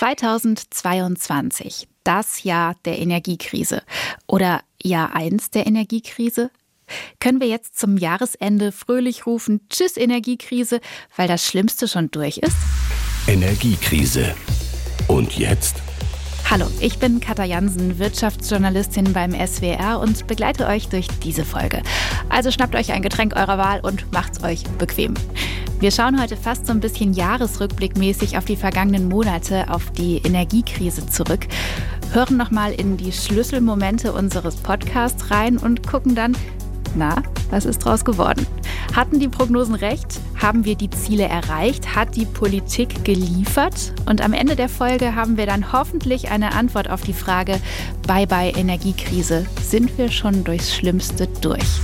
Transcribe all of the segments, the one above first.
2022, das Jahr der Energiekrise oder Jahr 1 der Energiekrise? Können wir jetzt zum Jahresende fröhlich rufen, Tschüss Energiekrise, weil das Schlimmste schon durch ist? Energiekrise. Und jetzt? Hallo, ich bin Katja Jansen, Wirtschaftsjournalistin beim SWR und begleite euch durch diese Folge. Also schnappt euch ein Getränk eurer Wahl und macht's euch bequem. Wir schauen heute fast so ein bisschen jahresrückblickmäßig auf die vergangenen Monate, auf die Energiekrise zurück, hören nochmal in die Schlüsselmomente unseres Podcasts rein und gucken dann, na, was ist draus geworden? Hatten die Prognosen recht? Haben wir die Ziele erreicht? Hat die Politik geliefert? Und am Ende der Folge haben wir dann hoffentlich eine Antwort auf die Frage, bye bye Energiekrise, sind wir schon durchs Schlimmste durch?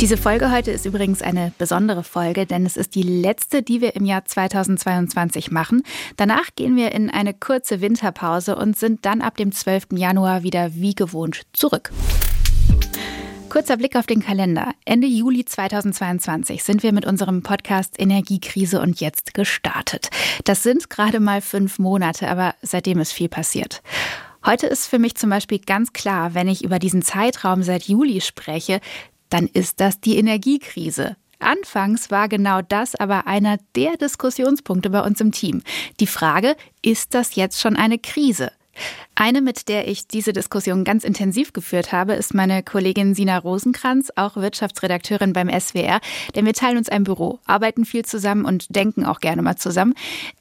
Diese Folge heute ist übrigens eine besondere Folge, denn es ist die letzte, die wir im Jahr 2022 machen. Danach gehen wir in eine kurze Winterpause und sind dann ab dem 12. Januar wieder wie gewohnt zurück. Kurzer Blick auf den Kalender. Ende Juli 2022 sind wir mit unserem Podcast Energiekrise und jetzt gestartet. Das sind gerade mal fünf Monate, aber seitdem ist viel passiert. Heute ist für mich zum Beispiel ganz klar, wenn ich über diesen Zeitraum seit Juli spreche, dann ist das die Energiekrise. Anfangs war genau das aber einer der Diskussionspunkte bei uns im Team. Die Frage, ist das jetzt schon eine Krise? Eine, mit der ich diese Diskussion ganz intensiv geführt habe, ist meine Kollegin Sina Rosenkranz, auch Wirtschaftsredakteurin beim SWR. Denn wir teilen uns ein Büro, arbeiten viel zusammen und denken auch gerne mal zusammen.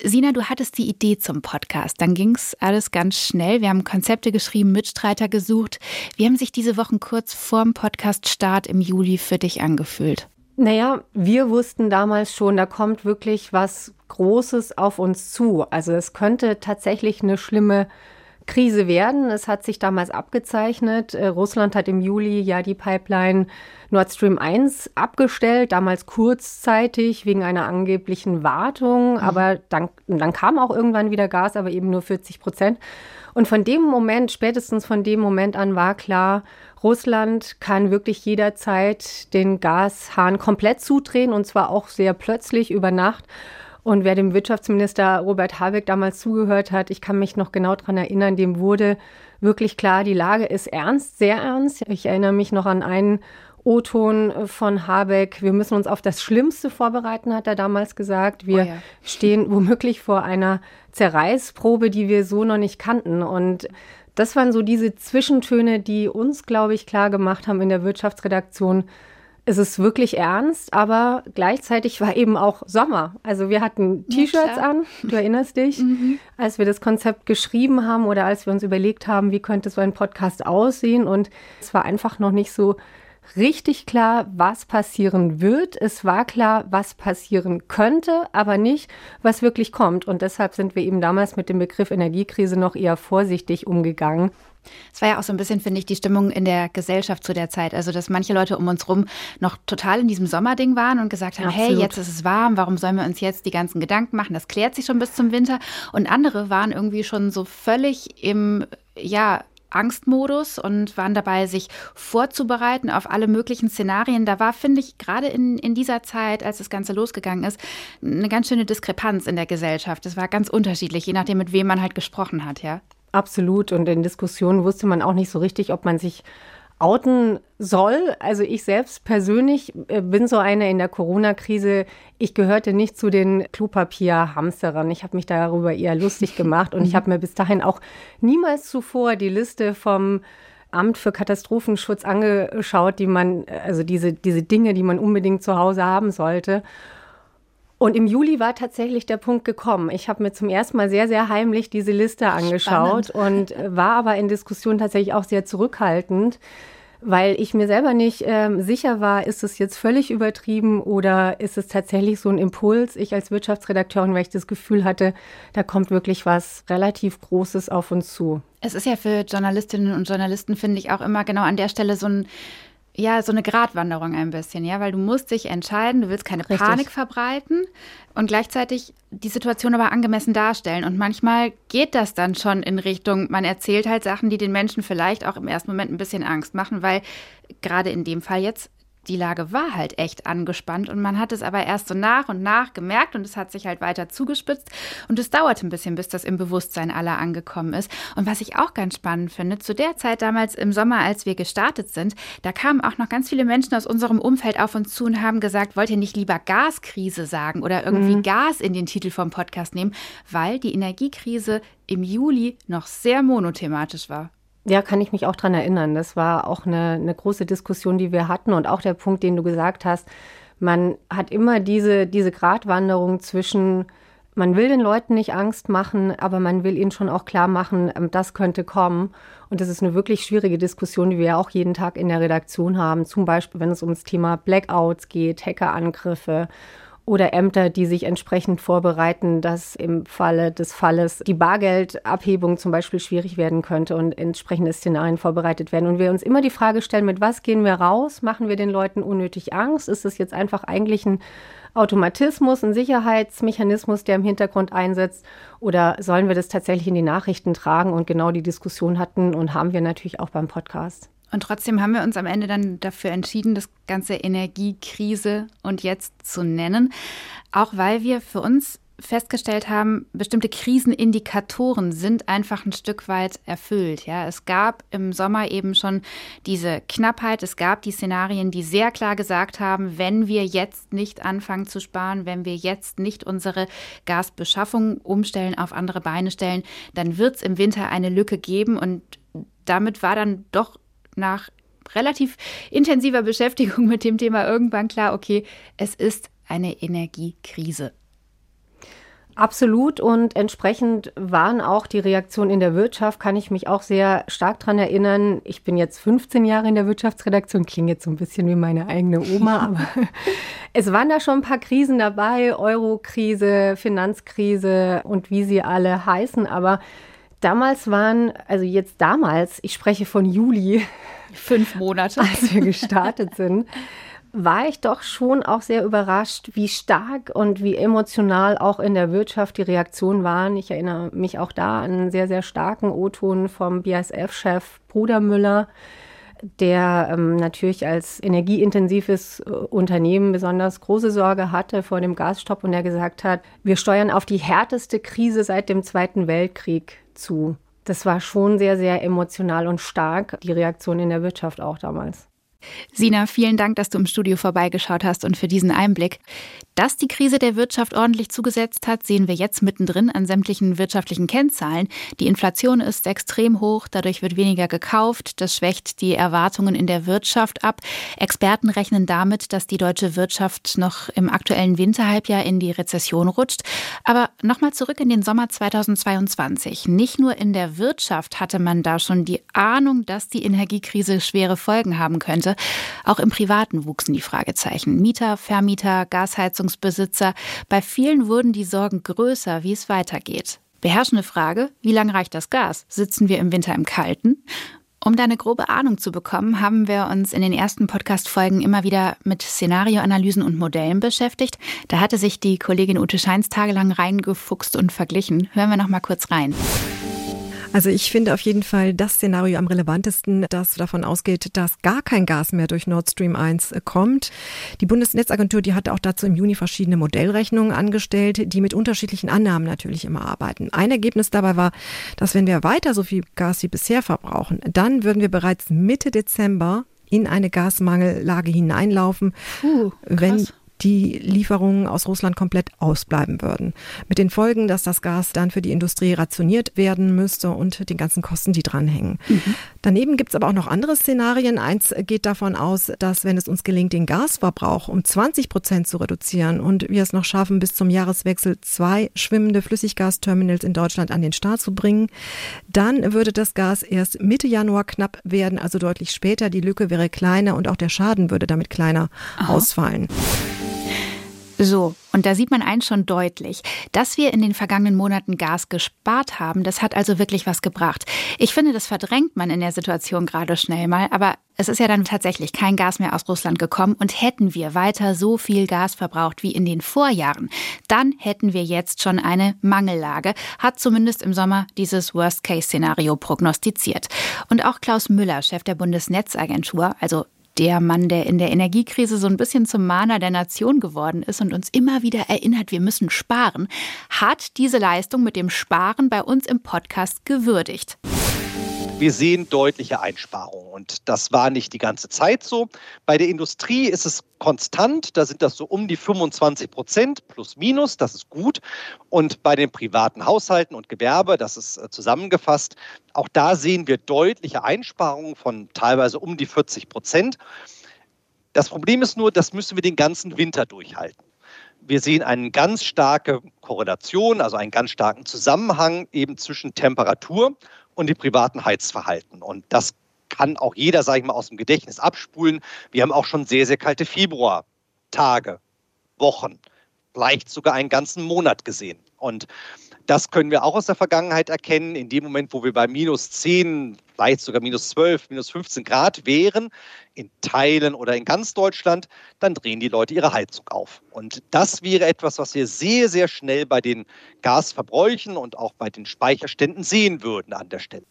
Sina, du hattest die Idee zum Podcast. Dann ging es alles ganz schnell. Wir haben Konzepte geschrieben, Mitstreiter gesucht. Wie haben sich diese Wochen kurz vorm Podcast-Start im Juli für dich angefühlt? Naja, wir wussten damals schon, da kommt wirklich was Großes auf uns zu. Also es könnte tatsächlich eine schlimme Krise werden. Es hat sich damals abgezeichnet. Äh, Russland hat im Juli ja die Pipeline Nord Stream 1 abgestellt, damals kurzzeitig wegen einer angeblichen Wartung. Mhm. Aber dann, dann kam auch irgendwann wieder Gas, aber eben nur 40 Prozent. Und von dem Moment, spätestens von dem Moment an war klar, Russland kann wirklich jederzeit den Gashahn komplett zudrehen und zwar auch sehr plötzlich über Nacht. Und wer dem Wirtschaftsminister Robert Habeck damals zugehört hat, ich kann mich noch genau daran erinnern, dem wurde wirklich klar, die Lage ist ernst, sehr ernst. Ich erinnere mich noch an einen O-Ton von Habeck. Wir müssen uns auf das Schlimmste vorbereiten, hat er damals gesagt. Wir oh ja. stehen womöglich vor einer Zerreißprobe, die wir so noch nicht kannten. Und das waren so diese Zwischentöne, die uns, glaube ich, klar gemacht haben in der Wirtschaftsredaktion, es ist wirklich ernst, aber gleichzeitig war eben auch Sommer. Also wir hatten T-Shirts ja, an, du erinnerst dich, mhm. als wir das Konzept geschrieben haben oder als wir uns überlegt haben, wie könnte so ein Podcast aussehen. Und es war einfach noch nicht so richtig klar, was passieren wird. Es war klar, was passieren könnte, aber nicht, was wirklich kommt. Und deshalb sind wir eben damals mit dem Begriff Energiekrise noch eher vorsichtig umgegangen. Es war ja auch so ein bisschen, finde ich, die Stimmung in der Gesellschaft zu der Zeit. Also, dass manche Leute um uns rum noch total in diesem Sommerding waren und gesagt haben, Absolut. hey, jetzt ist es warm, warum sollen wir uns jetzt die ganzen Gedanken machen? Das klärt sich schon bis zum Winter. Und andere waren irgendwie schon so völlig im, ja, Angstmodus und waren dabei, sich vorzubereiten auf alle möglichen Szenarien. Da war, finde ich, gerade in, in dieser Zeit, als das Ganze losgegangen ist, eine ganz schöne Diskrepanz in der Gesellschaft. Es war ganz unterschiedlich, je nachdem, mit wem man halt gesprochen hat, ja. Absolut. Und in Diskussionen wusste man auch nicht so richtig, ob man sich outen soll. Also ich selbst persönlich äh, bin so eine in der Corona-Krise. Ich gehörte nicht zu den Klopapier-Hamsterern. Ich habe mich darüber eher lustig gemacht und ich habe mir bis dahin auch niemals zuvor die Liste vom Amt für Katastrophenschutz angeschaut, die man, also diese, diese Dinge, die man unbedingt zu Hause haben sollte. Und im Juli war tatsächlich der Punkt gekommen. Ich habe mir zum ersten Mal sehr, sehr heimlich diese Liste angeschaut Spannend. und äh, war aber in Diskussion tatsächlich auch sehr zurückhaltend, weil ich mir selber nicht ähm, sicher war, ist es jetzt völlig übertrieben oder ist es tatsächlich so ein Impuls. Ich als Wirtschaftsredakteurin, weil ich das Gefühl hatte, da kommt wirklich was relativ Großes auf uns zu. Es ist ja für Journalistinnen und Journalisten, finde ich, auch immer genau an der Stelle so ein ja, so eine Gratwanderung ein bisschen, ja, weil du musst dich entscheiden, du willst keine Richtig. Panik verbreiten und gleichzeitig die Situation aber angemessen darstellen. Und manchmal geht das dann schon in Richtung, man erzählt halt Sachen, die den Menschen vielleicht auch im ersten Moment ein bisschen Angst machen, weil gerade in dem Fall jetzt die Lage war halt echt angespannt und man hat es aber erst so nach und nach gemerkt und es hat sich halt weiter zugespitzt und es dauerte ein bisschen, bis das im Bewusstsein aller angekommen ist. Und was ich auch ganz spannend finde, zu der Zeit damals im Sommer, als wir gestartet sind, da kamen auch noch ganz viele Menschen aus unserem Umfeld auf uns zu und haben gesagt, wollt ihr nicht lieber Gaskrise sagen oder irgendwie mhm. Gas in den Titel vom Podcast nehmen, weil die Energiekrise im Juli noch sehr monothematisch war. Ja, kann ich mich auch daran erinnern. Das war auch eine, eine große Diskussion, die wir hatten und auch der Punkt, den du gesagt hast. Man hat immer diese, diese Gratwanderung zwischen, man will den Leuten nicht Angst machen, aber man will ihnen schon auch klar machen, ähm, das könnte kommen. Und das ist eine wirklich schwierige Diskussion, die wir ja auch jeden Tag in der Redaktion haben. Zum Beispiel, wenn es ums Thema Blackouts geht, Hackerangriffe oder Ämter, die sich entsprechend vorbereiten, dass im Falle des Falles die Bargeldabhebung zum Beispiel schwierig werden könnte und entsprechende Szenarien vorbereitet werden. Und wir uns immer die Frage stellen, mit was gehen wir raus? Machen wir den Leuten unnötig Angst? Ist es jetzt einfach eigentlich ein Automatismus, ein Sicherheitsmechanismus, der im Hintergrund einsetzt? Oder sollen wir das tatsächlich in die Nachrichten tragen? Und genau die Diskussion hatten und haben wir natürlich auch beim Podcast. Und trotzdem haben wir uns am Ende dann dafür entschieden, das ganze Energiekrise und jetzt zu nennen, auch weil wir für uns festgestellt haben, bestimmte Krisenindikatoren sind einfach ein Stück weit erfüllt. Ja, es gab im Sommer eben schon diese Knappheit. Es gab die Szenarien, die sehr klar gesagt haben, wenn wir jetzt nicht anfangen zu sparen, wenn wir jetzt nicht unsere Gasbeschaffung umstellen, auf andere Beine stellen, dann wird es im Winter eine Lücke geben und damit war dann doch nach relativ intensiver Beschäftigung mit dem Thema irgendwann klar, okay, es ist eine Energiekrise. Absolut und entsprechend waren auch die Reaktionen in der Wirtschaft, kann ich mich auch sehr stark daran erinnern. Ich bin jetzt 15 Jahre in der Wirtschaftsredaktion, klingt jetzt so ein bisschen wie meine eigene Oma, aber es waren da schon ein paar Krisen dabei, Euro-Krise, Finanzkrise und wie sie alle heißen, aber Damals waren, also jetzt damals, ich spreche von Juli. Fünf Monate. Als wir gestartet sind, war ich doch schon auch sehr überrascht, wie stark und wie emotional auch in der Wirtschaft die Reaktionen waren. Ich erinnere mich auch da an einen sehr, sehr starken O-Ton vom BASF-Chef Bruder Müller, der ähm, natürlich als energieintensives äh, Unternehmen besonders große Sorge hatte vor dem Gasstopp und der gesagt hat, wir steuern auf die härteste Krise seit dem Zweiten Weltkrieg zu. Das war schon sehr, sehr emotional und stark, die Reaktion in der Wirtschaft auch damals. Sina, vielen Dank, dass du im Studio vorbeigeschaut hast und für diesen Einblick. Dass die Krise der Wirtschaft ordentlich zugesetzt hat, sehen wir jetzt mittendrin an sämtlichen wirtschaftlichen Kennzahlen. Die Inflation ist extrem hoch, dadurch wird weniger gekauft, das schwächt die Erwartungen in der Wirtschaft ab. Experten rechnen damit, dass die deutsche Wirtschaft noch im aktuellen Winterhalbjahr in die Rezession rutscht. Aber nochmal zurück in den Sommer 2022. Nicht nur in der Wirtschaft hatte man da schon die Ahnung, dass die Energiekrise schwere Folgen haben könnte. Auch im Privaten wuchsen die Fragezeichen. Mieter, Vermieter, Gasheizung Wohnungsbesitzer. Bei vielen wurden die Sorgen größer, wie es weitergeht. Beherrschende Frage, wie lange reicht das Gas? Sitzen wir im Winter im Kalten? Um da eine grobe Ahnung zu bekommen, haben wir uns in den ersten Podcast-Folgen immer wieder mit Szenarioanalysen und Modellen beschäftigt. Da hatte sich die Kollegin Ute Scheins tagelang reingefuchst und verglichen. Hören wir noch mal kurz rein. Also ich finde auf jeden Fall das Szenario am relevantesten, das davon ausgeht, dass gar kein Gas mehr durch Nord Stream 1 äh, kommt. Die Bundesnetzagentur, die hat auch dazu im Juni verschiedene Modellrechnungen angestellt, die mit unterschiedlichen Annahmen natürlich immer arbeiten. Ein Ergebnis dabei war, dass wenn wir weiter so viel Gas wie bisher verbrauchen, dann würden wir bereits Mitte Dezember in eine Gasmangellage hineinlaufen, Puh, wenn die Lieferungen aus Russland komplett ausbleiben würden. Mit den Folgen, dass das Gas dann für die Industrie rationiert werden müsste und den ganzen Kosten, die dranhängen. Mhm. Daneben gibt es aber auch noch andere Szenarien. Eins geht davon aus, dass wenn es uns gelingt, den Gasverbrauch um 20 Prozent zu reduzieren und wir es noch schaffen, bis zum Jahreswechsel zwei schwimmende Flüssiggasterminals in Deutschland an den Start zu bringen, dann würde das Gas erst Mitte Januar knapp werden, also deutlich später. Die Lücke wäre kleiner und auch der Schaden würde damit kleiner Aha. ausfallen. So, und da sieht man eins schon deutlich. Dass wir in den vergangenen Monaten Gas gespart haben, das hat also wirklich was gebracht. Ich finde, das verdrängt man in der Situation gerade schnell mal, aber es ist ja dann tatsächlich kein Gas mehr aus Russland gekommen und hätten wir weiter so viel Gas verbraucht wie in den Vorjahren, dann hätten wir jetzt schon eine Mangellage, hat zumindest im Sommer dieses Worst-Case-Szenario prognostiziert. Und auch Klaus Müller, Chef der Bundesnetzagentur, also der Mann, der in der Energiekrise so ein bisschen zum Mahner der Nation geworden ist und uns immer wieder erinnert, wir müssen sparen, hat diese Leistung mit dem Sparen bei uns im Podcast gewürdigt. Wir sehen deutliche Einsparungen und das war nicht die ganze Zeit so. Bei der Industrie ist es konstant, da sind das so um die 25 Prozent plus minus, das ist gut. Und bei den privaten Haushalten und Gewerbe, das ist äh, zusammengefasst, auch da sehen wir deutliche Einsparungen von teilweise um die 40 Prozent. Das Problem ist nur, das müssen wir den ganzen Winter durchhalten. Wir sehen eine ganz starke Korrelation, also einen ganz starken Zusammenhang eben zwischen Temperatur und dem privaten Heizverhalten. Und das kann auch jeder, sage ich mal, aus dem Gedächtnis abspulen. Wir haben auch schon sehr, sehr kalte Februartage, Wochen, vielleicht sogar einen ganzen Monat gesehen. Und das können wir auch aus der Vergangenheit erkennen. In dem Moment, wo wir bei minus 10, vielleicht sogar minus 12, minus 15 Grad wären, in Teilen oder in ganz Deutschland, dann drehen die Leute ihre Heizung auf. Und das wäre etwas, was wir sehr, sehr schnell bei den Gasverbräuchen und auch bei den Speicherständen sehen würden an der Stelle.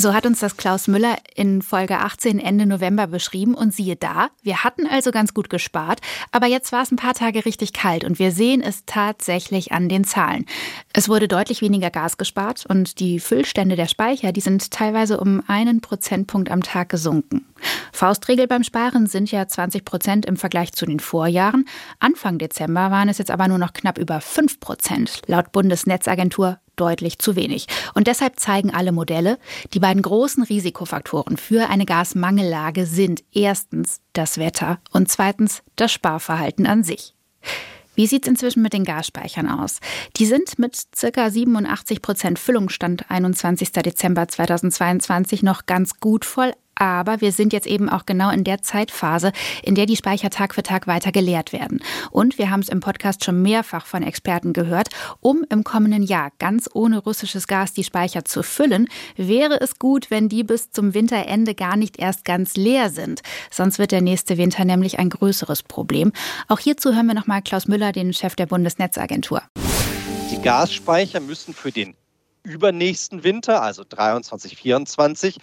So hat uns das Klaus Müller in Folge 18 Ende November beschrieben und siehe da, wir hatten also ganz gut gespart, aber jetzt war es ein paar Tage richtig kalt und wir sehen es tatsächlich an den Zahlen. Es wurde deutlich weniger Gas gespart und die Füllstände der Speicher, die sind teilweise um einen Prozentpunkt am Tag gesunken. Faustregel beim Sparen sind ja 20 Prozent im Vergleich zu den Vorjahren. Anfang Dezember waren es jetzt aber nur noch knapp über 5 Prozent, laut Bundesnetzagentur deutlich zu wenig. Und deshalb zeigen alle Modelle, die beiden großen Risikofaktoren für eine Gasmangellage sind erstens das Wetter und zweitens das Sparverhalten an sich. Wie sieht es inzwischen mit den Gasspeichern aus? Die sind mit ca. 87 Prozent Füllungsstand 21. Dezember 2022 noch ganz gut voll, aber wir sind jetzt eben auch genau in der Zeitphase, in der die Speicher Tag für Tag weiter geleert werden. Und wir haben es im Podcast schon mehrfach von Experten gehört, um im kommenden Jahr ganz ohne russisches Gas die Speicher zu füllen, wäre es gut, wenn die bis zum Winterende gar nicht erst ganz leer sind. Sonst wird der nächste Winter nämlich ein größeres Problem. Auch hierzu hören wir nochmal Klaus Müller, den Chef der Bundesnetzagentur. Die Gasspeicher müssen für den übernächsten Winter, also 23, 24,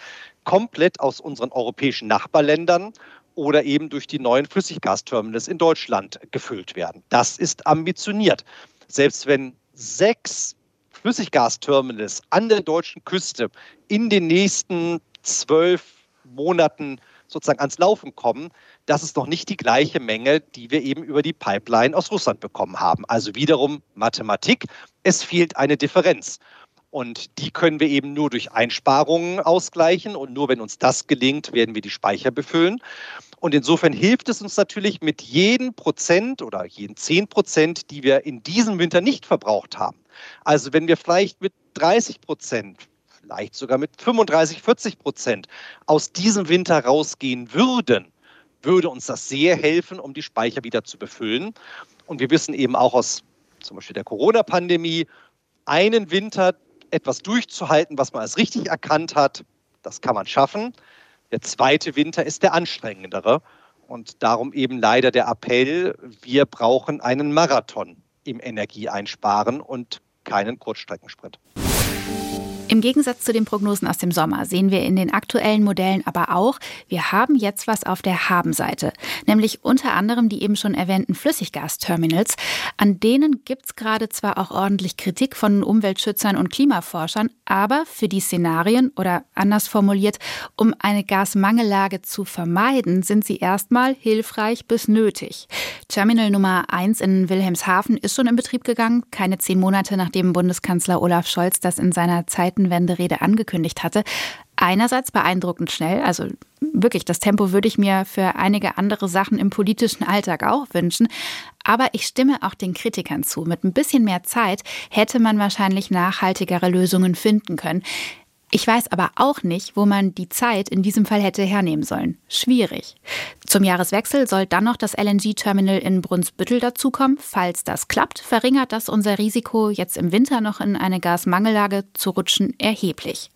komplett aus unseren europäischen Nachbarländern oder eben durch die neuen Flüssiggasterminals in Deutschland gefüllt werden. Das ist ambitioniert. Selbst wenn sechs Flüssiggasterminals an der deutschen Küste in den nächsten zwölf Monaten sozusagen ans Laufen kommen, das ist noch nicht die gleiche Menge, die wir eben über die Pipeline aus Russland bekommen haben. Also wiederum Mathematik, es fehlt eine Differenz. Und die können wir eben nur durch Einsparungen ausgleichen. Und nur wenn uns das gelingt, werden wir die Speicher befüllen. Und insofern hilft es uns natürlich mit jedem Prozent oder jeden zehn Prozent, die wir in diesem Winter nicht verbraucht haben. Also wenn wir vielleicht mit 30 Prozent, vielleicht sogar mit 35, 40 Prozent aus diesem Winter rausgehen würden, würde uns das sehr helfen, um die Speicher wieder zu befüllen. Und wir wissen eben auch aus zum Beispiel der Corona-Pandemie, einen Winter etwas durchzuhalten, was man als richtig erkannt hat, das kann man schaffen. Der zweite Winter ist der anstrengendere. Und darum eben leider der Appell, wir brauchen einen Marathon im Energieeinsparen und keinen Kurzstreckensprint. Im Gegensatz zu den Prognosen aus dem Sommer sehen wir in den aktuellen Modellen aber auch, wir haben jetzt was auf der Habenseite, nämlich unter anderem die eben schon erwähnten Flüssiggasterminals. An denen gibt es gerade zwar auch ordentlich Kritik von Umweltschützern und Klimaforschern, aber für die Szenarien oder anders formuliert, um eine Gasmangellage zu vermeiden, sind sie erstmal hilfreich bis nötig. Terminal Nummer 1 in Wilhelmshaven ist schon in Betrieb gegangen, keine zehn Monate nachdem Bundeskanzler Olaf Scholz das in seiner Zeitenwende-Rede angekündigt hatte. Einerseits beeindruckend schnell, also wirklich, das Tempo würde ich mir für einige andere Sachen im politischen Alltag auch wünschen. Aber ich stimme auch den Kritikern zu. Mit ein bisschen mehr Zeit hätte man wahrscheinlich nachhaltigere Lösungen finden können. Ich weiß aber auch nicht, wo man die Zeit in diesem Fall hätte hernehmen sollen. Schwierig. Zum Jahreswechsel soll dann noch das LNG-Terminal in Brunsbüttel dazukommen. Falls das klappt, verringert das unser Risiko, jetzt im Winter noch in eine Gasmangellage zu rutschen, erheblich.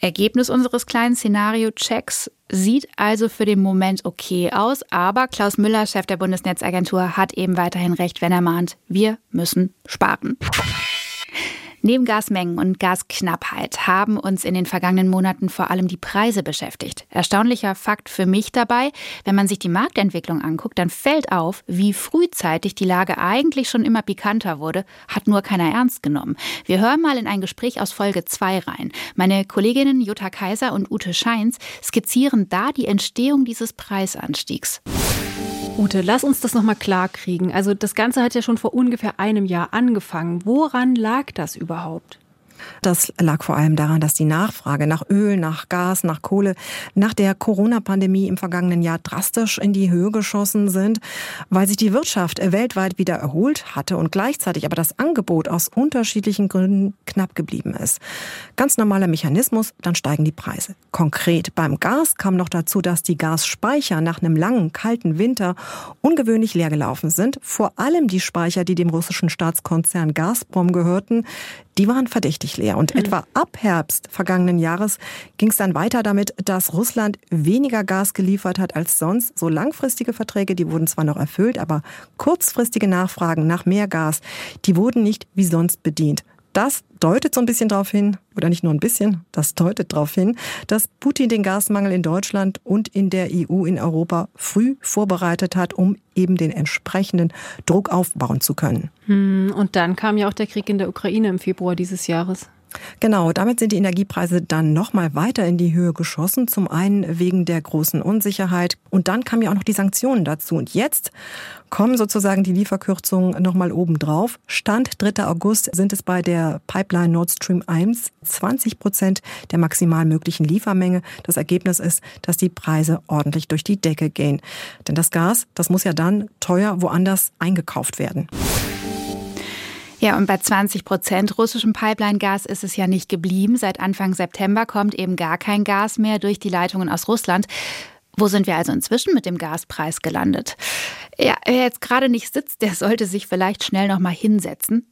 Ergebnis unseres kleinen Szenario-Checks sieht also für den Moment okay aus, aber Klaus Müller, Chef der Bundesnetzagentur, hat eben weiterhin recht, wenn er mahnt, wir müssen sparen. Neben Gasmengen und Gasknappheit haben uns in den vergangenen Monaten vor allem die Preise beschäftigt. Erstaunlicher Fakt für mich dabei, wenn man sich die Marktentwicklung anguckt, dann fällt auf, wie frühzeitig die Lage eigentlich schon immer pikanter wurde, hat nur keiner ernst genommen. Wir hören mal in ein Gespräch aus Folge 2 rein. Meine Kolleginnen Jutta Kaiser und Ute Scheins skizzieren da die Entstehung dieses Preisanstiegs. Ute, lass uns das nochmal klar kriegen. Also das Ganze hat ja schon vor ungefähr einem Jahr angefangen. Woran lag das überhaupt? Das lag vor allem daran, dass die Nachfrage nach Öl, nach Gas, nach Kohle nach der Corona-Pandemie im vergangenen Jahr drastisch in die Höhe geschossen sind, weil sich die Wirtschaft weltweit wieder erholt hatte und gleichzeitig aber das Angebot aus unterschiedlichen Gründen knapp geblieben ist. Ganz normaler Mechanismus, dann steigen die Preise. Konkret beim Gas kam noch dazu, dass die Gasspeicher nach einem langen, kalten Winter ungewöhnlich leer gelaufen sind. Vor allem die Speicher, die dem russischen Staatskonzern Gazprom gehörten, die waren verdächtig leer. Und mhm. etwa ab Herbst vergangenen Jahres ging es dann weiter damit, dass Russland weniger Gas geliefert hat als sonst. So langfristige Verträge, die wurden zwar noch erfüllt, aber kurzfristige Nachfragen nach mehr Gas, die wurden nicht wie sonst bedient. Das deutet so ein bisschen darauf hin, oder nicht nur ein bisschen, das deutet darauf hin, dass Putin den Gasmangel in Deutschland und in der EU, in Europa früh vorbereitet hat, um eben den entsprechenden Druck aufbauen zu können. Hm, und dann kam ja auch der Krieg in der Ukraine im Februar dieses Jahres. Genau, damit sind die Energiepreise dann nochmal weiter in die Höhe geschossen. Zum einen wegen der großen Unsicherheit. Und dann kamen ja auch noch die Sanktionen dazu. Und jetzt kommen sozusagen die Lieferkürzungen nochmal obendrauf. Stand 3. August sind es bei der Pipeline Nord Stream 1 20 Prozent der maximal möglichen Liefermenge. Das Ergebnis ist, dass die Preise ordentlich durch die Decke gehen. Denn das Gas, das muss ja dann teuer woanders eingekauft werden. Ja, und bei 20 Prozent russischem Pipeline-Gas ist es ja nicht geblieben. Seit Anfang September kommt eben gar kein Gas mehr durch die Leitungen aus Russland. Wo sind wir also inzwischen mit dem Gaspreis gelandet? Ja, wer jetzt gerade nicht sitzt, der sollte sich vielleicht schnell noch mal hinsetzen.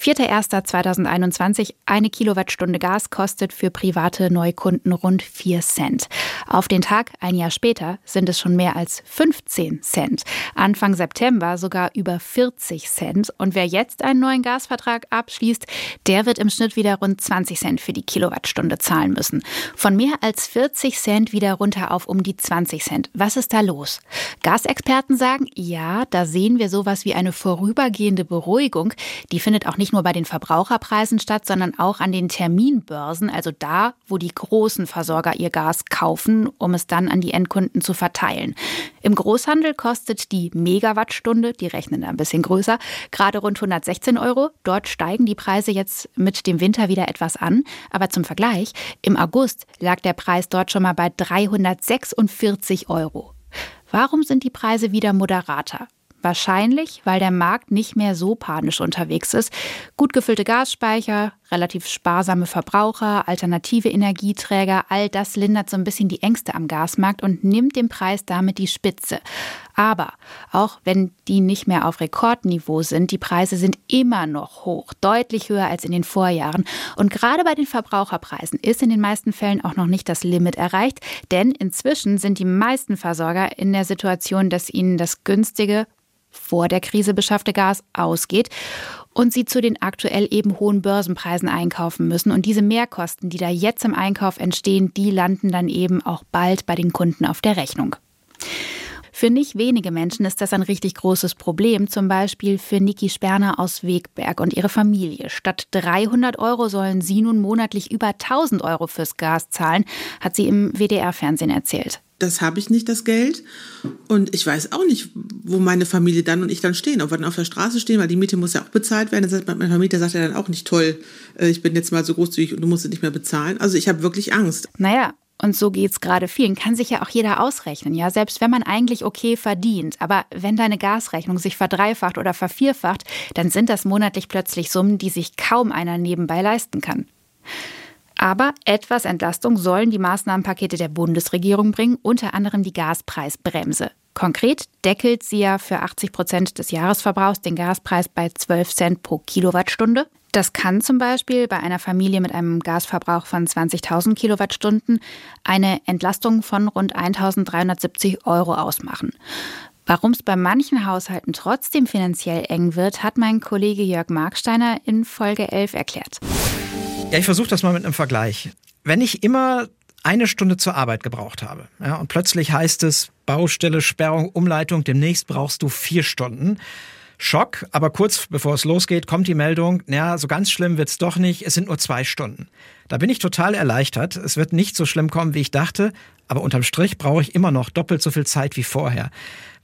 4.1.2021, eine Kilowattstunde Gas kostet für private Neukunden rund 4 Cent. Auf den Tag, ein Jahr später, sind es schon mehr als 15 Cent. Anfang September sogar über 40 Cent. Und wer jetzt einen neuen Gasvertrag abschließt, der wird im Schnitt wieder rund 20 Cent für die Kilowattstunde zahlen müssen. Von mehr als 40 Cent wieder runter auf um die 20 Cent. Was ist da los? Gasexperten sagen, ja, da sehen wir sowas wie eine vorübergehende Beruhigung. Die findet auch nicht nicht nur bei den Verbraucherpreisen statt, sondern auch an den Terminbörsen, also da, wo die großen Versorger ihr Gas kaufen, um es dann an die Endkunden zu verteilen. Im Großhandel kostet die Megawattstunde, die rechnen da ein bisschen größer, gerade rund 116 Euro. Dort steigen die Preise jetzt mit dem Winter wieder etwas an. Aber zum Vergleich, im August lag der Preis dort schon mal bei 346 Euro. Warum sind die Preise wieder moderater? Wahrscheinlich, weil der Markt nicht mehr so panisch unterwegs ist. Gut gefüllte Gasspeicher, relativ sparsame Verbraucher, alternative Energieträger, all das lindert so ein bisschen die Ängste am Gasmarkt und nimmt dem Preis damit die Spitze. Aber auch wenn die nicht mehr auf Rekordniveau sind, die Preise sind immer noch hoch, deutlich höher als in den Vorjahren. Und gerade bei den Verbraucherpreisen ist in den meisten Fällen auch noch nicht das Limit erreicht, denn inzwischen sind die meisten Versorger in der Situation, dass ihnen das günstige vor der Krise beschaffte Gas ausgeht und sie zu den aktuell eben hohen Börsenpreisen einkaufen müssen. Und diese Mehrkosten, die da jetzt im Einkauf entstehen, die landen dann eben auch bald bei den Kunden auf der Rechnung. Für nicht wenige Menschen ist das ein richtig großes Problem, zum Beispiel für Niki Sperner aus Wegberg und ihre Familie. Statt 300 Euro sollen sie nun monatlich über 1000 Euro fürs Gas zahlen, hat sie im WDR-Fernsehen erzählt das habe ich nicht, das Geld. Und ich weiß auch nicht, wo meine Familie dann und ich dann stehen. Ob wir dann auf der Straße stehen, weil die Miete muss ja auch bezahlt werden. Das mein Vermieter sagt ja dann auch nicht, toll, äh, ich bin jetzt mal so großzügig und du musst es nicht mehr bezahlen. Also ich habe wirklich Angst. Naja, und so geht's gerade vielen. Kann sich ja auch jeder ausrechnen, ja. Selbst wenn man eigentlich okay verdient. Aber wenn deine Gasrechnung sich verdreifacht oder vervierfacht, dann sind das monatlich plötzlich Summen, die sich kaum einer nebenbei leisten kann. Aber etwas Entlastung sollen die Maßnahmenpakete der Bundesregierung bringen, unter anderem die Gaspreisbremse. Konkret deckelt sie ja für 80 Prozent des Jahresverbrauchs den Gaspreis bei 12 Cent pro Kilowattstunde. Das kann zum Beispiel bei einer Familie mit einem Gasverbrauch von 20.000 Kilowattstunden eine Entlastung von rund 1.370 Euro ausmachen. Warum es bei manchen Haushalten trotzdem finanziell eng wird, hat mein Kollege Jörg Marksteiner in Folge 11 erklärt. Ja, ich versuche das mal mit einem Vergleich. Wenn ich immer eine Stunde zur Arbeit gebraucht habe ja, und plötzlich heißt es Baustelle, Sperrung, Umleitung, demnächst brauchst du vier Stunden, Schock, aber kurz bevor es losgeht, kommt die Meldung, naja, so ganz schlimm wird's doch nicht, es sind nur zwei Stunden. Da bin ich total erleichtert. Es wird nicht so schlimm kommen, wie ich dachte, aber unterm Strich brauche ich immer noch doppelt so viel Zeit wie vorher.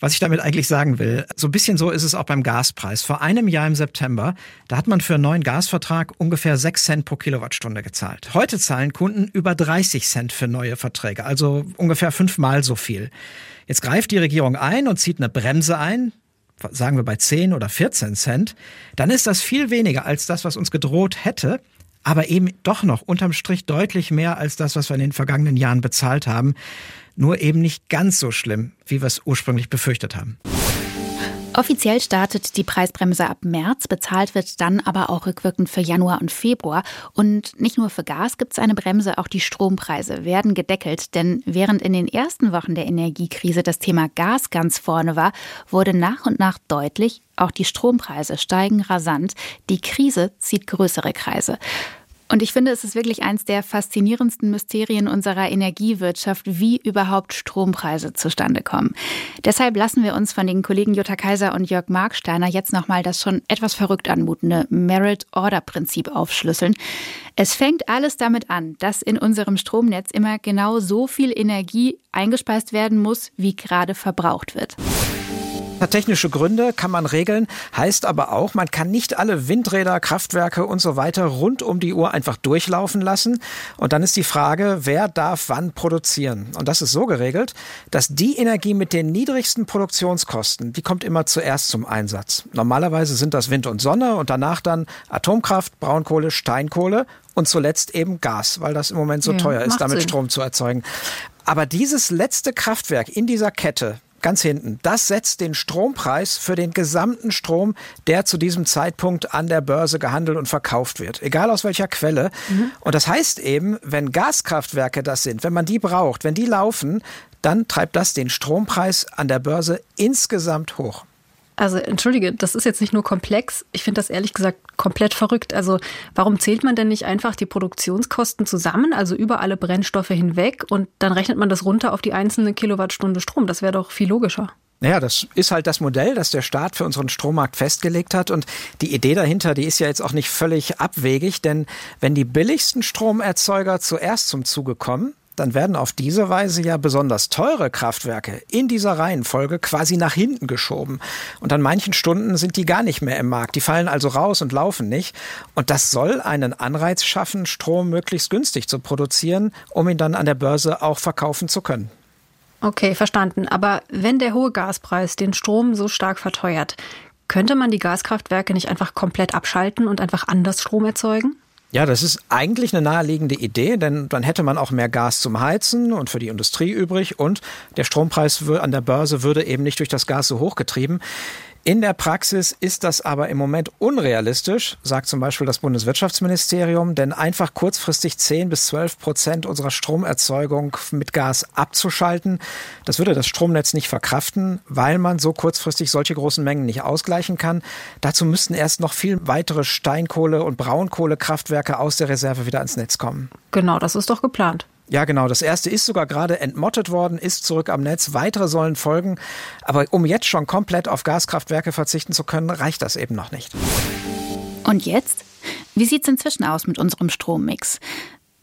Was ich damit eigentlich sagen will, so ein bisschen so ist es auch beim Gaspreis. Vor einem Jahr im September, da hat man für einen neuen Gasvertrag ungefähr 6 Cent pro Kilowattstunde gezahlt. Heute zahlen Kunden über 30 Cent für neue Verträge, also ungefähr fünfmal so viel. Jetzt greift die Regierung ein und zieht eine Bremse ein sagen wir bei 10 oder 14 Cent, dann ist das viel weniger als das, was uns gedroht hätte, aber eben doch noch unterm Strich deutlich mehr als das, was wir in den vergangenen Jahren bezahlt haben. Nur eben nicht ganz so schlimm, wie wir es ursprünglich befürchtet haben. Offiziell startet die Preisbremse ab März, bezahlt wird dann aber auch rückwirkend für Januar und Februar. Und nicht nur für Gas gibt es eine Bremse, auch die Strompreise werden gedeckelt. Denn während in den ersten Wochen der Energiekrise das Thema Gas ganz vorne war, wurde nach und nach deutlich, auch die Strompreise steigen rasant. Die Krise zieht größere Kreise. Und ich finde, es ist wirklich eines der faszinierendsten Mysterien unserer Energiewirtschaft, wie überhaupt Strompreise zustande kommen. Deshalb lassen wir uns von den Kollegen Jutta Kaiser und Jörg Marksteiner jetzt nochmal das schon etwas verrückt anmutende Merit-Order-Prinzip aufschlüsseln. Es fängt alles damit an, dass in unserem Stromnetz immer genau so viel Energie eingespeist werden muss, wie gerade verbraucht wird. Technische Gründe, kann man regeln, heißt aber auch, man kann nicht alle Windräder, Kraftwerke und so weiter rund um die Uhr einfach durchlaufen lassen. Und dann ist die Frage, wer darf wann produzieren? Und das ist so geregelt, dass die Energie mit den niedrigsten Produktionskosten, die kommt immer zuerst zum Einsatz. Normalerweise sind das Wind und Sonne und danach dann Atomkraft, Braunkohle, Steinkohle und zuletzt eben Gas, weil das im Moment so ja, teuer ist, damit Sinn. Strom zu erzeugen. Aber dieses letzte Kraftwerk in dieser Kette, ganz hinten. Das setzt den Strompreis für den gesamten Strom, der zu diesem Zeitpunkt an der Börse gehandelt und verkauft wird, egal aus welcher Quelle. Mhm. Und das heißt eben, wenn Gaskraftwerke das sind, wenn man die braucht, wenn die laufen, dann treibt das den Strompreis an der Börse insgesamt hoch. Also entschuldige, das ist jetzt nicht nur komplex, ich finde das ehrlich gesagt komplett verrückt. Also warum zählt man denn nicht einfach die Produktionskosten zusammen, also über alle Brennstoffe hinweg und dann rechnet man das runter auf die einzelne Kilowattstunde Strom? Das wäre doch viel logischer. Naja, das ist halt das Modell, das der Staat für unseren Strommarkt festgelegt hat. Und die Idee dahinter, die ist ja jetzt auch nicht völlig abwegig, denn wenn die billigsten Stromerzeuger zuerst zum Zuge kommen, dann werden auf diese Weise ja besonders teure Kraftwerke in dieser Reihenfolge quasi nach hinten geschoben. Und an manchen Stunden sind die gar nicht mehr im Markt. Die fallen also raus und laufen nicht. Und das soll einen Anreiz schaffen, Strom möglichst günstig zu produzieren, um ihn dann an der Börse auch verkaufen zu können. Okay, verstanden. Aber wenn der hohe Gaspreis den Strom so stark verteuert, könnte man die Gaskraftwerke nicht einfach komplett abschalten und einfach anders Strom erzeugen? Ja, das ist eigentlich eine naheliegende Idee, denn dann hätte man auch mehr Gas zum Heizen und für die Industrie übrig und der Strompreis an der Börse würde eben nicht durch das Gas so hochgetrieben. In der Praxis ist das aber im Moment unrealistisch, sagt zum Beispiel das Bundeswirtschaftsministerium, denn einfach kurzfristig 10 bis 12 Prozent unserer Stromerzeugung mit Gas abzuschalten, das würde das Stromnetz nicht verkraften, weil man so kurzfristig solche großen Mengen nicht ausgleichen kann. Dazu müssten erst noch viel weitere Steinkohle- und Braunkohlekraftwerke aus der Reserve wieder ans Netz kommen. Genau, das ist doch geplant. Ja, genau. Das erste ist sogar gerade entmottet worden, ist zurück am Netz. Weitere sollen folgen. Aber um jetzt schon komplett auf Gaskraftwerke verzichten zu können, reicht das eben noch nicht. Und jetzt? Wie sieht es inzwischen aus mit unserem Strommix?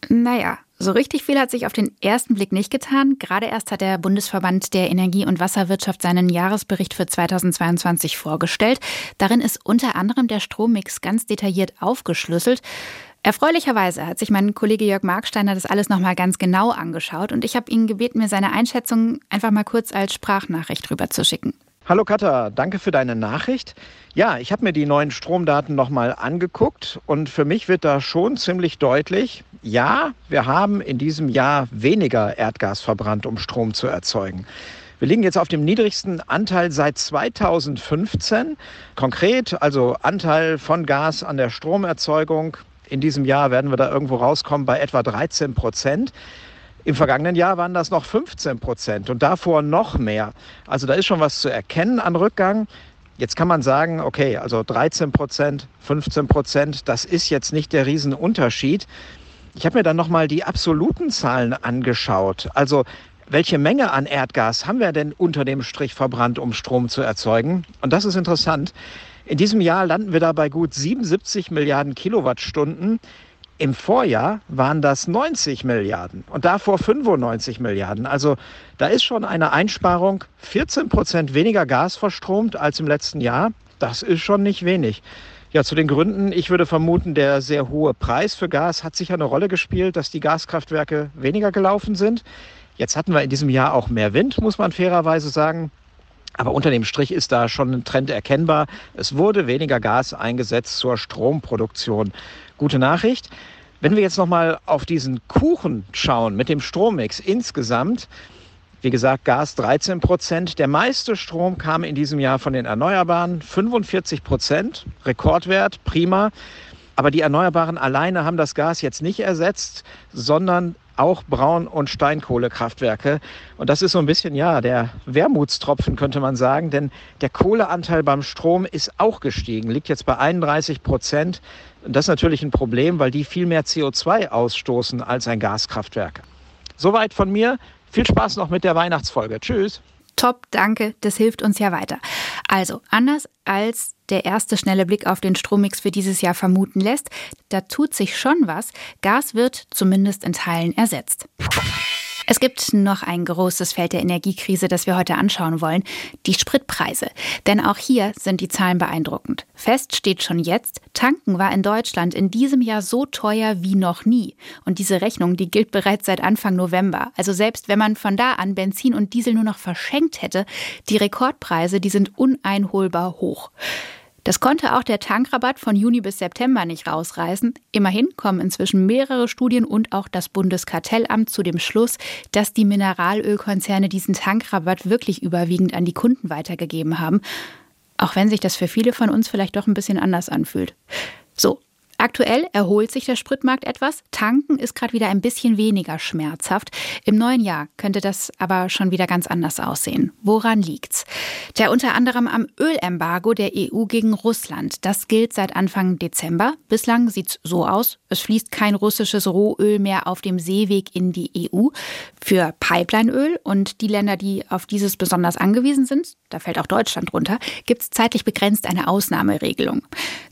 Naja, so richtig viel hat sich auf den ersten Blick nicht getan. Gerade erst hat der Bundesverband der Energie- und Wasserwirtschaft seinen Jahresbericht für 2022 vorgestellt. Darin ist unter anderem der Strommix ganz detailliert aufgeschlüsselt. Erfreulicherweise hat sich mein Kollege Jörg Marksteiner das alles nochmal ganz genau angeschaut und ich habe ihn gebeten, mir seine Einschätzung einfach mal kurz als Sprachnachricht rüberzuschicken. Hallo Katha, danke für deine Nachricht. Ja, ich habe mir die neuen Stromdaten nochmal angeguckt und für mich wird da schon ziemlich deutlich, ja, wir haben in diesem Jahr weniger Erdgas verbrannt, um Strom zu erzeugen. Wir liegen jetzt auf dem niedrigsten Anteil seit 2015. Konkret, also Anteil von Gas an der Stromerzeugung in diesem Jahr werden wir da irgendwo rauskommen bei etwa 13 Prozent. Im vergangenen Jahr waren das noch 15 Prozent und davor noch mehr. Also da ist schon was zu erkennen an Rückgang. Jetzt kann man sagen, okay, also 13 Prozent, 15 Prozent, das ist jetzt nicht der Riesenunterschied. Ich habe mir dann nochmal die absoluten Zahlen angeschaut. Also welche Menge an Erdgas haben wir denn unter dem Strich verbrannt, um Strom zu erzeugen? Und das ist interessant. In diesem Jahr landen wir da bei gut 77 Milliarden Kilowattstunden. Im Vorjahr waren das 90 Milliarden und davor 95 Milliarden. Also da ist schon eine Einsparung, 14 Prozent weniger Gas verstromt als im letzten Jahr. Das ist schon nicht wenig. Ja, zu den Gründen. Ich würde vermuten, der sehr hohe Preis für Gas hat sicher eine Rolle gespielt, dass die Gaskraftwerke weniger gelaufen sind. Jetzt hatten wir in diesem Jahr auch mehr Wind, muss man fairerweise sagen. Aber unter dem Strich ist da schon ein Trend erkennbar. Es wurde weniger Gas eingesetzt zur Stromproduktion. Gute Nachricht. Wenn wir jetzt noch mal auf diesen Kuchen schauen mit dem Strommix insgesamt, wie gesagt, Gas 13 Prozent. Der meiste Strom kam in diesem Jahr von den Erneuerbaren, 45 Prozent, Rekordwert, prima. Aber die Erneuerbaren alleine haben das Gas jetzt nicht ersetzt, sondern auch Braun- und Steinkohlekraftwerke. Und das ist so ein bisschen, ja, der Wermutstropfen, könnte man sagen, denn der Kohleanteil beim Strom ist auch gestiegen, liegt jetzt bei 31 Prozent. Und das ist natürlich ein Problem, weil die viel mehr CO2 ausstoßen als ein Gaskraftwerk. Soweit von mir. Viel Spaß noch mit der Weihnachtsfolge. Tschüss. Top, danke, das hilft uns ja weiter. Also, anders als der erste schnelle Blick auf den Strommix für dieses Jahr vermuten lässt, da tut sich schon was. Gas wird zumindest in Teilen ersetzt. Es gibt noch ein großes Feld der Energiekrise, das wir heute anschauen wollen, die Spritpreise. Denn auch hier sind die Zahlen beeindruckend. Fest steht schon jetzt, tanken war in Deutschland in diesem Jahr so teuer wie noch nie. Und diese Rechnung, die gilt bereits seit Anfang November. Also selbst wenn man von da an Benzin und Diesel nur noch verschenkt hätte, die Rekordpreise, die sind uneinholbar hoch. Das konnte auch der Tankrabatt von Juni bis September nicht rausreißen. Immerhin kommen inzwischen mehrere Studien und auch das Bundeskartellamt zu dem Schluss, dass die Mineralölkonzerne diesen Tankrabatt wirklich überwiegend an die Kunden weitergegeben haben. Auch wenn sich das für viele von uns vielleicht doch ein bisschen anders anfühlt. So, Aktuell erholt sich der Spritmarkt etwas. Tanken ist gerade wieder ein bisschen weniger schmerzhaft. Im neuen Jahr könnte das aber schon wieder ganz anders aussehen. Woran liegt's? Der unter anderem am Ölembargo der EU gegen Russland. Das gilt seit Anfang Dezember. Bislang sieht's so aus. Es fließt kein russisches Rohöl mehr auf dem Seeweg in die EU. Für Pipelineöl und die Länder, die auf dieses besonders angewiesen sind, da fällt auch Deutschland drunter, gibt's zeitlich begrenzt eine Ausnahmeregelung.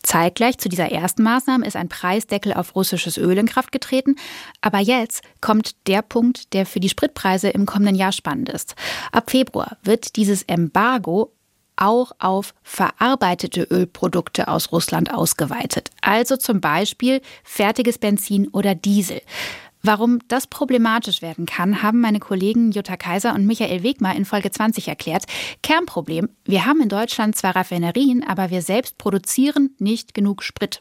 Zeitgleich zu dieser ersten Maßnahme ist ein Preisdeckel auf russisches Öl in Kraft getreten. Aber jetzt kommt der Punkt, der für die Spritpreise im kommenden Jahr spannend ist. Ab Februar wird dieses Embargo auch auf verarbeitete Ölprodukte aus Russland ausgeweitet. Also zum Beispiel fertiges Benzin oder Diesel. Warum das problematisch werden kann, haben meine Kollegen Jutta Kaiser und Michael Wegmar in Folge 20 erklärt. Kernproblem, wir haben in Deutschland zwar Raffinerien, aber wir selbst produzieren nicht genug Sprit.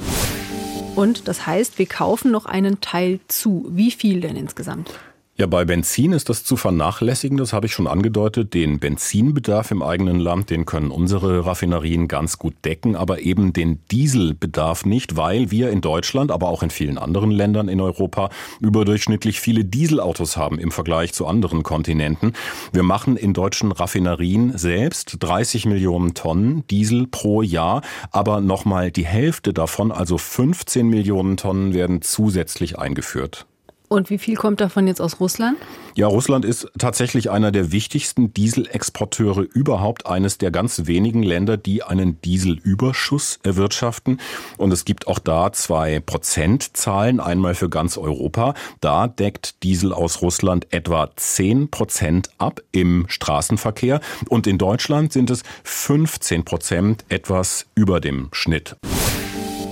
Und das heißt, wir kaufen noch einen Teil zu. Wie viel denn insgesamt? Ja, bei Benzin ist das zu vernachlässigen, das habe ich schon angedeutet. Den Benzinbedarf im eigenen Land, den können unsere Raffinerien ganz gut decken, aber eben den Dieselbedarf nicht, weil wir in Deutschland, aber auch in vielen anderen Ländern in Europa überdurchschnittlich viele Dieselautos haben im Vergleich zu anderen Kontinenten. Wir machen in deutschen Raffinerien selbst 30 Millionen Tonnen Diesel pro Jahr, aber nochmal die Hälfte davon, also 15 Millionen Tonnen, werden zusätzlich eingeführt. Und wie viel kommt davon jetzt aus Russland? Ja, Russland ist tatsächlich einer der wichtigsten Dieselexporteure überhaupt, eines der ganz wenigen Länder, die einen Dieselüberschuss erwirtschaften. Und es gibt auch da zwei Prozentzahlen, einmal für ganz Europa. Da deckt Diesel aus Russland etwa 10 Prozent ab im Straßenverkehr. Und in Deutschland sind es 15 Prozent, etwas über dem Schnitt.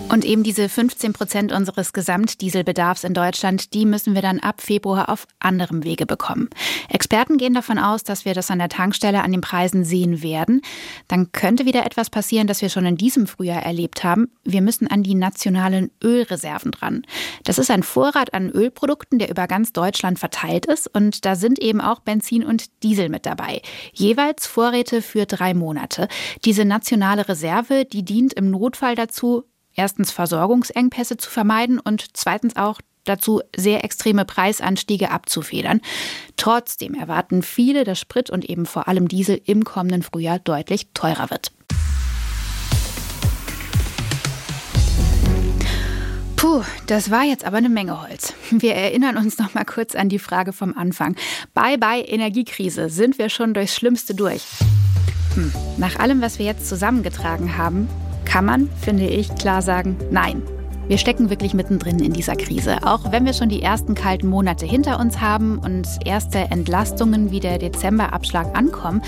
Und eben diese 15 Prozent unseres Gesamtdieselbedarfs in Deutschland, die müssen wir dann ab Februar auf anderem Wege bekommen. Experten gehen davon aus, dass wir das an der Tankstelle an den Preisen sehen werden. Dann könnte wieder etwas passieren, das wir schon in diesem Frühjahr erlebt haben. Wir müssen an die nationalen Ölreserven dran. Das ist ein Vorrat an Ölprodukten, der über ganz Deutschland verteilt ist. Und da sind eben auch Benzin und Diesel mit dabei. Jeweils Vorräte für drei Monate. Diese nationale Reserve, die dient im Notfall dazu, erstens Versorgungsengpässe zu vermeiden und zweitens auch dazu sehr extreme Preisanstiege abzufedern. Trotzdem erwarten viele, dass Sprit und eben vor allem Diesel im kommenden Frühjahr deutlich teurer wird. Puh, das war jetzt aber eine Menge Holz. Wir erinnern uns noch mal kurz an die Frage vom Anfang. Bye bye Energiekrise, sind wir schon durchs Schlimmste durch? Hm. Nach allem, was wir jetzt zusammengetragen haben, kann man, finde ich, klar sagen, nein. Wir stecken wirklich mittendrin in dieser Krise. Auch wenn wir schon die ersten kalten Monate hinter uns haben und erste Entlastungen wie der Dezemberabschlag ankommen,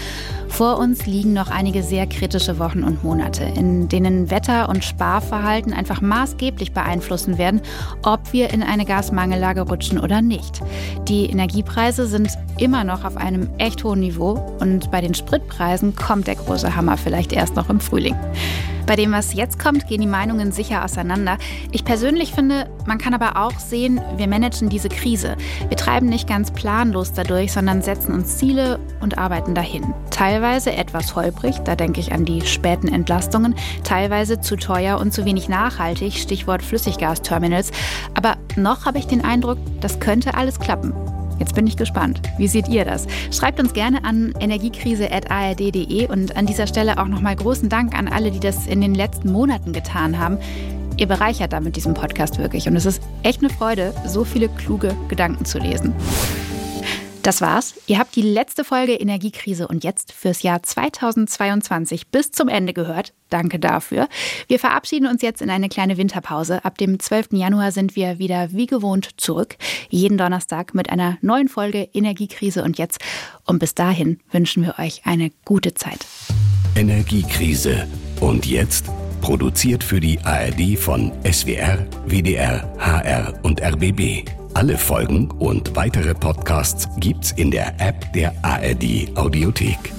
vor uns liegen noch einige sehr kritische Wochen und Monate, in denen Wetter- und Sparverhalten einfach maßgeblich beeinflussen werden, ob wir in eine Gasmangellage rutschen oder nicht. Die Energiepreise sind immer noch auf einem echt hohen Niveau und bei den Spritpreisen kommt der große Hammer vielleicht erst noch im Frühling. Bei dem, was jetzt kommt, gehen die Meinungen sicher auseinander. Ich persönlich finde, man kann aber auch sehen, wir managen diese Krise. Wir treiben nicht ganz planlos dadurch, sondern setzen uns Ziele und arbeiten dahin. Teilweise etwas holprig, da denke ich an die späten Entlastungen, teilweise zu teuer und zu wenig nachhaltig, Stichwort Flüssiggasterminals. Aber noch habe ich den Eindruck, das könnte alles klappen. Jetzt bin ich gespannt. Wie seht ihr das? Schreibt uns gerne an energiekrise.ard.de und an dieser Stelle auch nochmal großen Dank an alle, die das in den letzten Monaten getan haben. Ihr bereichert damit diesen Podcast wirklich und es ist echt eine Freude, so viele kluge Gedanken zu lesen. Das war's. Ihr habt die letzte Folge Energiekrise und jetzt fürs Jahr 2022 bis zum Ende gehört. Danke dafür. Wir verabschieden uns jetzt in eine kleine Winterpause. Ab dem 12. Januar sind wir wieder wie gewohnt zurück. Jeden Donnerstag mit einer neuen Folge Energiekrise und jetzt. Und bis dahin wünschen wir euch eine gute Zeit. Energiekrise. Und jetzt? Produziert für die ARD von SWR, WDR, HR und RBB. Alle Folgen und weitere Podcasts gibt's in der App der ARD Audiothek.